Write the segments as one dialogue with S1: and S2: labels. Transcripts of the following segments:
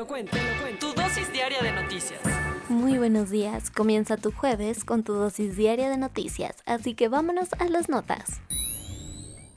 S1: lo cuento, te lo cuento. Tu dosis diaria de noticias.
S2: Muy buenos días, comienza tu jueves con tu dosis diaria de noticias, así que vámonos a las notas.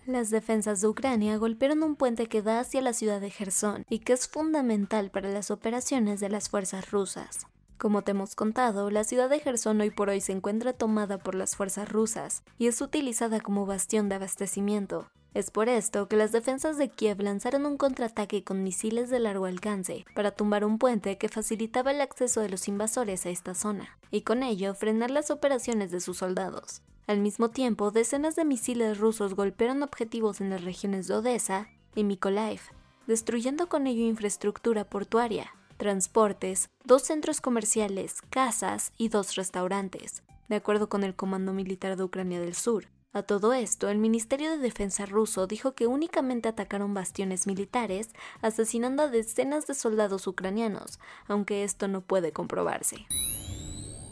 S2: Las defensas de Ucrania golpearon un puente que da hacia la ciudad de Gerson y que es fundamental para las operaciones de las fuerzas rusas. Como te hemos contado, la ciudad de Gerson hoy por hoy se encuentra tomada por las fuerzas rusas y es utilizada como bastión de abastecimiento. Es por esto que las defensas de Kiev lanzaron un contraataque con misiles de largo alcance para tumbar un puente que facilitaba el acceso de los invasores a esta zona, y con ello frenar las operaciones de sus soldados. Al mismo tiempo, decenas de misiles rusos golpearon objetivos en las regiones de Odessa y Mykolaiv, destruyendo con ello infraestructura portuaria, transportes, dos centros comerciales, casas y dos restaurantes, de acuerdo con el Comando Militar de Ucrania del Sur. A todo esto, el Ministerio de Defensa ruso dijo que únicamente atacaron bastiones militares, asesinando a decenas de soldados ucranianos, aunque esto no puede comprobarse.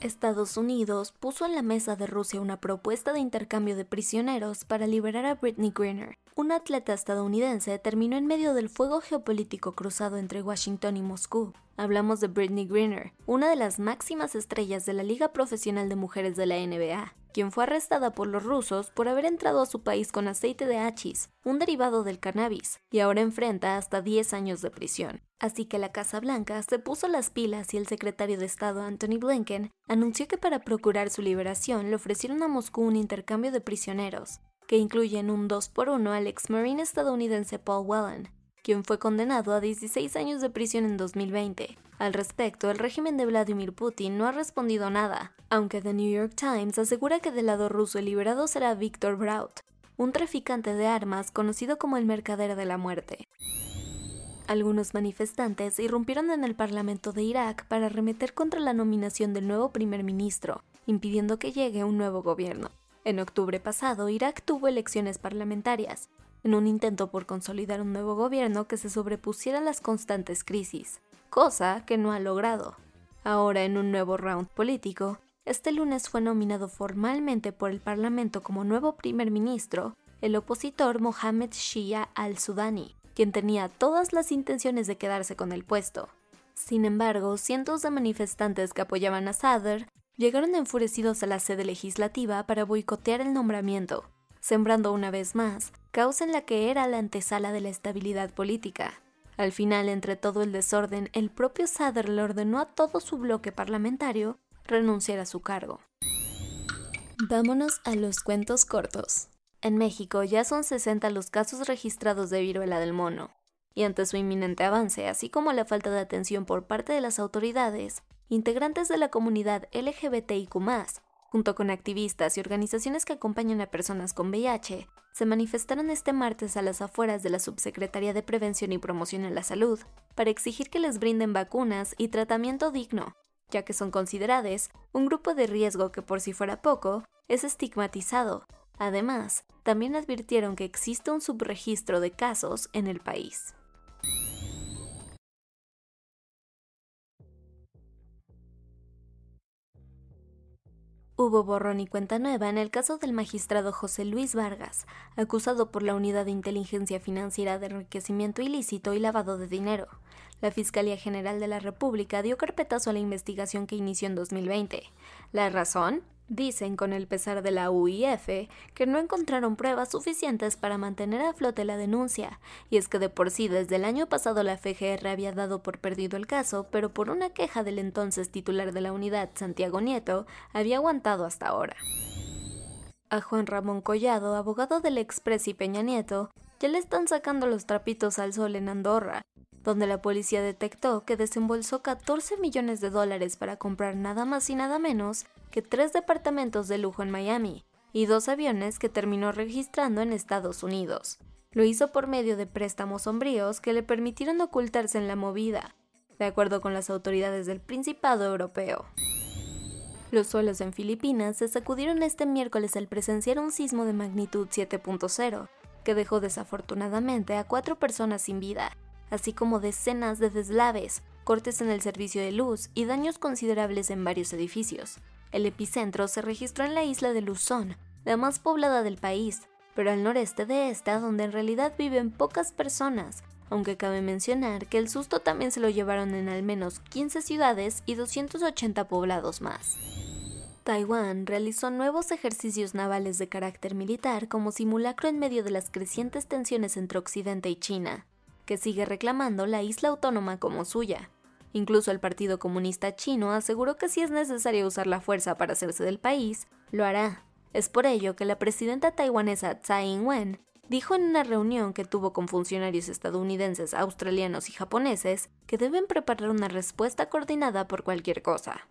S2: Estados Unidos puso en la mesa de Rusia una propuesta de intercambio de prisioneros para liberar a Britney Greener. Una atleta estadounidense terminó en medio del fuego geopolítico cruzado entre Washington y Moscú. Hablamos de Britney Greener, una de las máximas estrellas de la Liga Profesional de Mujeres de la NBA, quien fue arrestada por los rusos por haber entrado a su país con aceite de hachís, un derivado del cannabis, y ahora enfrenta hasta 10 años de prisión. Así que la Casa Blanca se puso las pilas y el secretario de Estado Anthony Blinken anunció que para procurar su liberación le ofrecieron a Moscú un intercambio de prisioneros, que incluyen un 2 por 1 al ex marine estadounidense Paul Whelan, quien fue condenado a 16 años de prisión en 2020. Al respecto, el régimen de Vladimir Putin no ha respondido nada, aunque The New York Times asegura que del lado ruso el liberado será Viktor Braut, un traficante de armas conocido como el mercader de la muerte. Algunos manifestantes irrumpieron en el Parlamento de Irak para arremeter contra la nominación del nuevo primer ministro, impidiendo que llegue un nuevo gobierno. En octubre pasado, Irak tuvo elecciones parlamentarias, en un intento por consolidar un nuevo gobierno que se sobrepusiera a las constantes crisis, cosa que no ha logrado. Ahora, en un nuevo round político, este lunes fue nominado formalmente por el Parlamento como nuevo primer ministro el opositor Mohamed Shia al-Sudani, quien tenía todas las intenciones de quedarse con el puesto. Sin embargo, cientos de manifestantes que apoyaban a Sadr llegaron enfurecidos a la sede legislativa para boicotear el nombramiento, sembrando una vez más caos en la que era la antesala de la estabilidad política. Al final, entre todo el desorden, el propio Sadr le ordenó a todo su bloque parlamentario renunciar a su cargo. Vámonos a los cuentos cortos. En México ya son 60 los casos registrados de viruela del mono, y ante su inminente avance, así como la falta de atención por parte de las autoridades, integrantes de la comunidad LGBTIQ junto con activistas y organizaciones que acompañan a personas con VIH, se manifestaron este martes a las afueras de la Subsecretaría de Prevención y Promoción en la Salud para exigir que les brinden vacunas y tratamiento digno, ya que son consideradas un grupo de riesgo que por si fuera poco, es estigmatizado. Además, también advirtieron que existe un subregistro de casos en el país. Hubo borrón y cuenta nueva en el caso del magistrado José Luis Vargas, acusado por la Unidad de Inteligencia Financiera de Enriquecimiento Ilícito y Lavado de Dinero. La Fiscalía General de la República dio carpetazo a la investigación que inició en 2020. ¿La razón? Dicen con el pesar de la UIF que no encontraron pruebas suficientes para mantener a flote la denuncia, y es que de por sí desde el año pasado la FGR había dado por perdido el caso, pero por una queja del entonces titular de la unidad, Santiago Nieto, había aguantado hasta ahora. A Juan Ramón Collado, abogado del Express y Peña Nieto, ya le están sacando los trapitos al sol en Andorra, donde la policía detectó que desembolsó 14 millones de dólares para comprar nada más y nada menos que tres departamentos de lujo en Miami y dos aviones que terminó registrando en Estados Unidos. Lo hizo por medio de préstamos sombríos que le permitieron ocultarse en la movida, de acuerdo con las autoridades del Principado Europeo. Los suelos en Filipinas se sacudieron este miércoles al presenciar un sismo de magnitud 7.0, que dejó desafortunadamente a cuatro personas sin vida, así como decenas de deslaves, cortes en el servicio de luz y daños considerables en varios edificios. El epicentro se registró en la isla de Luzón, la más poblada del país, pero al noreste de esta donde en realidad viven pocas personas, aunque cabe mencionar que el susto también se lo llevaron en al menos 15 ciudades y 280 poblados más. Taiwán realizó nuevos ejercicios navales de carácter militar como simulacro en medio de las crecientes tensiones entre Occidente y China, que sigue reclamando la isla autónoma como suya. Incluso el Partido Comunista Chino aseguró que si es necesario usar la fuerza para hacerse del país, lo hará, es por ello que la presidenta taiwanesa Tsai Ing-wen dijo en una reunión que tuvo con funcionarios estadounidenses, australianos y japoneses que deben preparar una respuesta coordinada por cualquier cosa.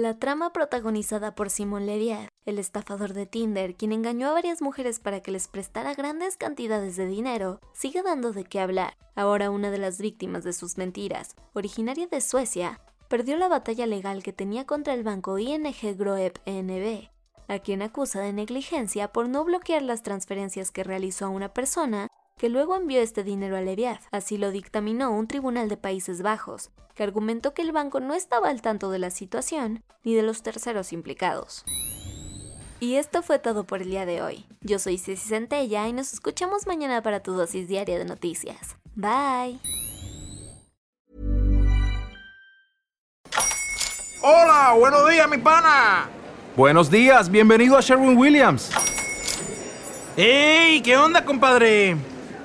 S2: La trama protagonizada por Simon Leviat, el estafador de Tinder, quien engañó a varias mujeres para que les prestara grandes cantidades de dinero, sigue dando de qué hablar. Ahora una de las víctimas de sus mentiras, originaria de Suecia, perdió la batalla legal que tenía contra el banco ING Groep ENB, a quien acusa de negligencia por no bloquear las transferencias que realizó a una persona que luego envió este dinero a Leviath. Así lo dictaminó un tribunal de Países Bajos, que argumentó que el banco no estaba al tanto de la situación ni de los terceros implicados. Y esto fue todo por el día de hoy. Yo soy Ceci Centella y nos escuchamos mañana para tu dosis diaria de noticias. Bye.
S3: Hola, buenos días, mi pana.
S4: Buenos días, bienvenido a Sherwin Williams.
S3: ¡Ey! ¿Qué onda, compadre?